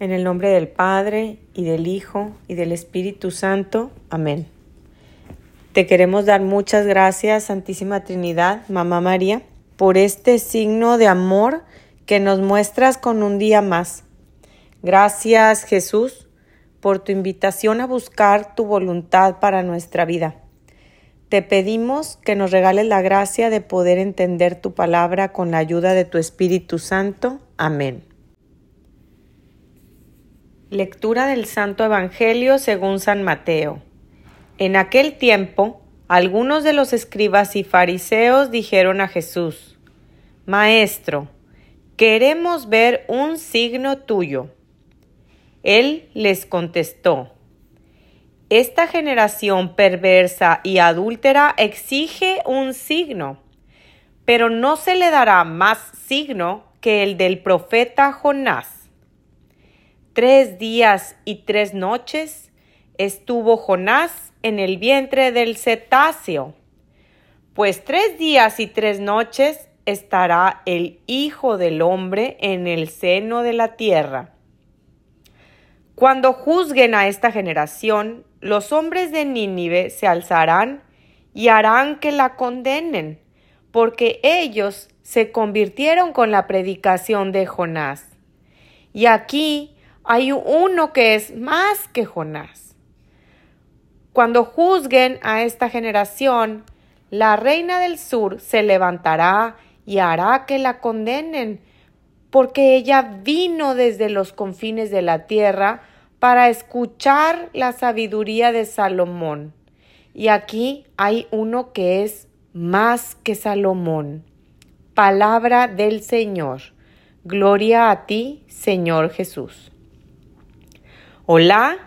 En el nombre del Padre, y del Hijo, y del Espíritu Santo. Amén. Te queremos dar muchas gracias, Santísima Trinidad, Mamá María, por este signo de amor que nos muestras con un día más. Gracias, Jesús, por tu invitación a buscar tu voluntad para nuestra vida. Te pedimos que nos regales la gracia de poder entender tu palabra con la ayuda de tu Espíritu Santo. Amén. Lectura del Santo Evangelio según San Mateo. En aquel tiempo, algunos de los escribas y fariseos dijeron a Jesús, Maestro, queremos ver un signo tuyo. Él les contestó, Esta generación perversa y adúltera exige un signo, pero no se le dará más signo que el del profeta Jonás Tres días y tres noches estuvo Jonás en el vientre del cetáceo. Pues tres días y tres noches estará el Hijo del Hombre en el seno de la tierra. Cuando juzguen a esta generación, los hombres de Nínive se alzarán y harán que la condenen, porque ellos se convirtieron con la predicación de Jonás. Y aquí hay uno que es más que Jonás. Cuando juzguen a esta generación, la reina del sur se levantará y hará que la condenen, porque ella vino desde los confines de la tierra para escuchar la sabiduría de Salomón. Y aquí hay uno que es más que Salomón. Palabra del Señor. Gloria a ti, Señor Jesús. Hola,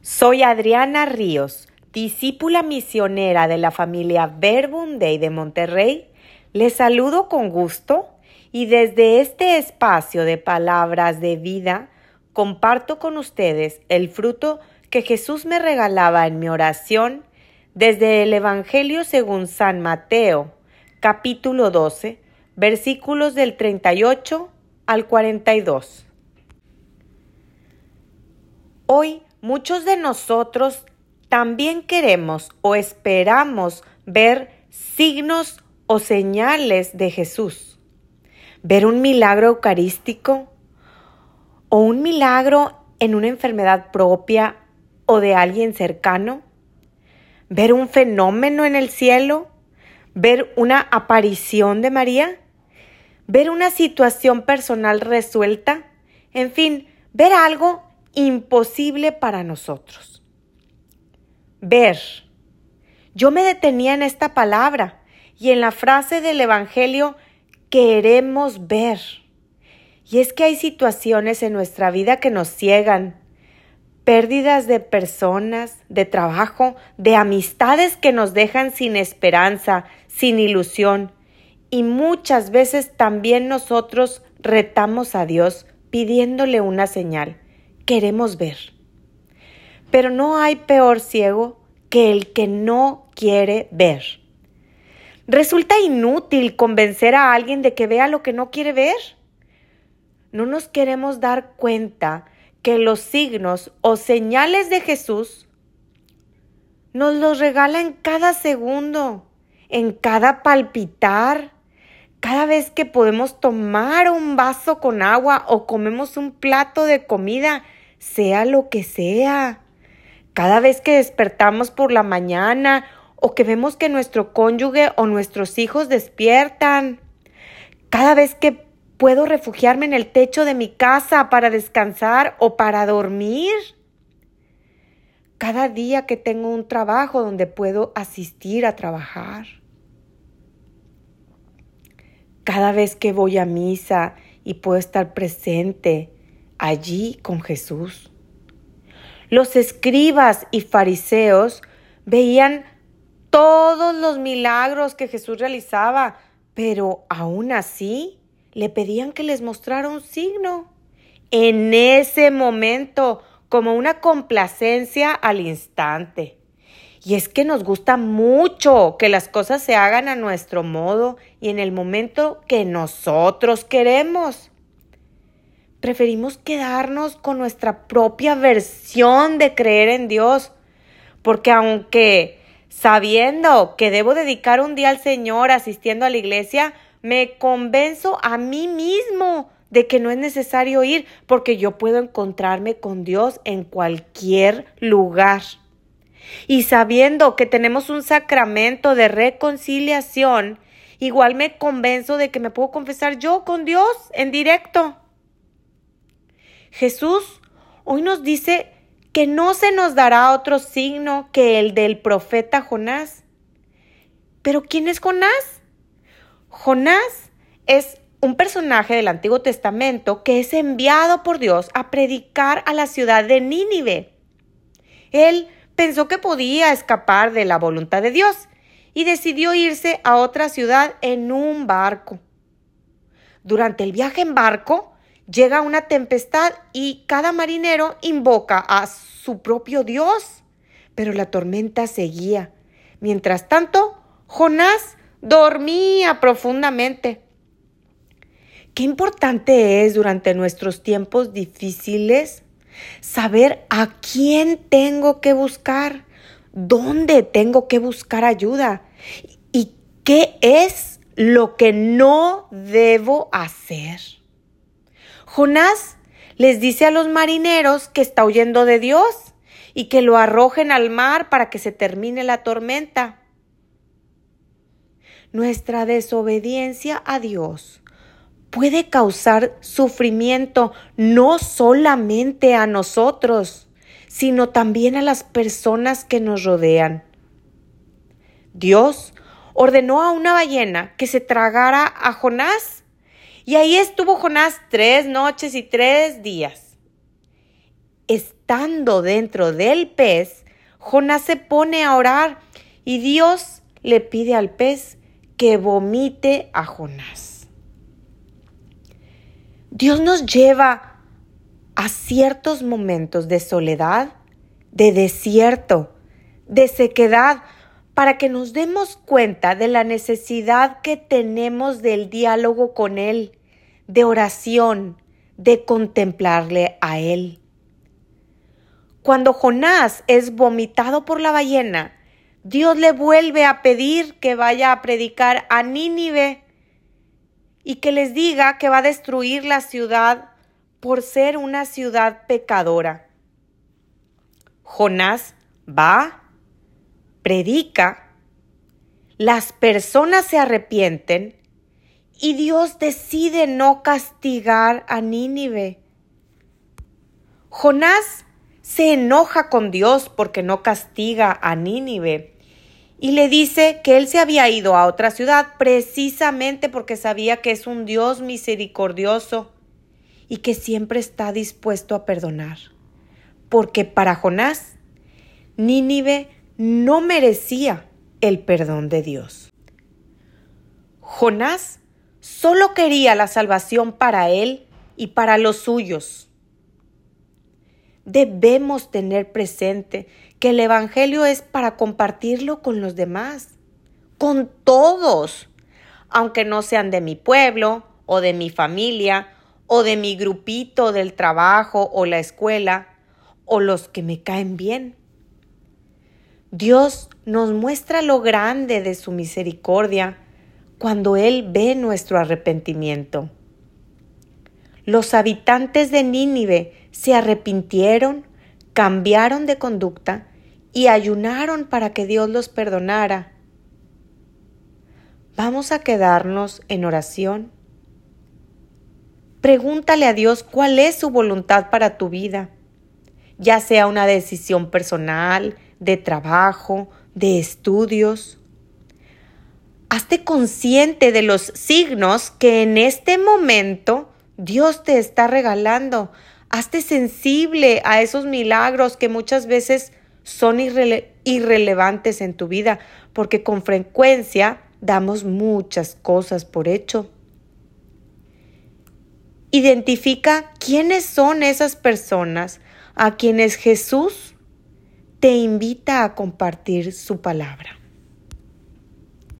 soy Adriana Ríos, discípula misionera de la familia Verbum de Monterrey. Les saludo con gusto y desde este espacio de palabras de vida comparto con ustedes el fruto que Jesús me regalaba en mi oración desde el Evangelio según San Mateo, capítulo 12, versículos del 38 al 42. Hoy muchos de nosotros también queremos o esperamos ver signos o señales de Jesús. Ver un milagro eucarístico o un milagro en una enfermedad propia o de alguien cercano. Ver un fenómeno en el cielo. Ver una aparición de María. Ver una situación personal resuelta. En fin, ver algo imposible para nosotros. Ver. Yo me detenía en esta palabra y en la frase del Evangelio queremos ver. Y es que hay situaciones en nuestra vida que nos ciegan, pérdidas de personas, de trabajo, de amistades que nos dejan sin esperanza, sin ilusión. Y muchas veces también nosotros retamos a Dios pidiéndole una señal queremos ver. Pero no hay peor ciego que el que no quiere ver. Resulta inútil convencer a alguien de que vea lo que no quiere ver. No nos queremos dar cuenta que los signos o señales de Jesús nos los regala en cada segundo, en cada palpitar, cada vez que podemos tomar un vaso con agua o comemos un plato de comida, sea lo que sea. Cada vez que despertamos por la mañana o que vemos que nuestro cónyuge o nuestros hijos despiertan. Cada vez que puedo refugiarme en el techo de mi casa para descansar o para dormir. Cada día que tengo un trabajo donde puedo asistir a trabajar cada vez que voy a misa y puedo estar presente allí con Jesús. Los escribas y fariseos veían todos los milagros que Jesús realizaba, pero aún así le pedían que les mostrara un signo. En ese momento, como una complacencia al instante. Y es que nos gusta mucho que las cosas se hagan a nuestro modo y en el momento que nosotros queremos. preferimos quedarnos con nuestra propia versión de creer en Dios, porque aunque sabiendo que debo dedicar un día al Señor asistiendo a la iglesia, me convenzo a mí mismo de que no es necesario ir porque yo puedo encontrarme con Dios en cualquier lugar. Y sabiendo que tenemos un sacramento de reconciliación, igual me convenzo de que me puedo confesar yo con Dios en directo. Jesús hoy nos dice que no se nos dará otro signo que el del profeta Jonás. Pero ¿quién es Jonás? Jonás es un personaje del Antiguo Testamento que es enviado por Dios a predicar a la ciudad de Nínive. Él pensó que podía escapar de la voluntad de Dios y decidió irse a otra ciudad en un barco. Durante el viaje en barco, llega una tempestad y cada marinero invoca a su propio Dios. Pero la tormenta seguía. Mientras tanto, Jonás dormía profundamente. Qué importante es durante nuestros tiempos difíciles saber a quién tengo que buscar, dónde tengo que buscar ayuda y qué es lo que no debo hacer. Jonás les dice a los marineros que está huyendo de Dios y que lo arrojen al mar para que se termine la tormenta. Nuestra desobediencia a Dios puede causar sufrimiento no solamente a nosotros, sino también a las personas que nos rodean. Dios ordenó a una ballena que se tragara a Jonás y ahí estuvo Jonás tres noches y tres días. Estando dentro del pez, Jonás se pone a orar y Dios le pide al pez que vomite a Jonás. Dios nos lleva a ciertos momentos de soledad, de desierto, de sequedad, para que nos demos cuenta de la necesidad que tenemos del diálogo con Él, de oración, de contemplarle a Él. Cuando Jonás es vomitado por la ballena, Dios le vuelve a pedir que vaya a predicar a Nínive y que les diga que va a destruir la ciudad por ser una ciudad pecadora. Jonás va predica, las personas se arrepienten y Dios decide no castigar a Nínive. Jonás se enoja con Dios porque no castiga a Nínive y le dice que él se había ido a otra ciudad precisamente porque sabía que es un Dios misericordioso y que siempre está dispuesto a perdonar. Porque para Jonás, Nínive no merecía el perdón de Dios. Jonás solo quería la salvación para él y para los suyos. Debemos tener presente que el Evangelio es para compartirlo con los demás, con todos, aunque no sean de mi pueblo o de mi familia o de mi grupito del trabajo o la escuela o los que me caen bien. Dios nos muestra lo grande de su misericordia cuando Él ve nuestro arrepentimiento. Los habitantes de Nínive se arrepintieron, cambiaron de conducta y ayunaron para que Dios los perdonara. Vamos a quedarnos en oración. Pregúntale a Dios cuál es su voluntad para tu vida, ya sea una decisión personal, de trabajo, de estudios. Hazte consciente de los signos que en este momento Dios te está regalando. Hazte sensible a esos milagros que muchas veces son irrelevantes en tu vida, porque con frecuencia damos muchas cosas por hecho. Identifica quiénes son esas personas a quienes Jesús te invita a compartir su palabra.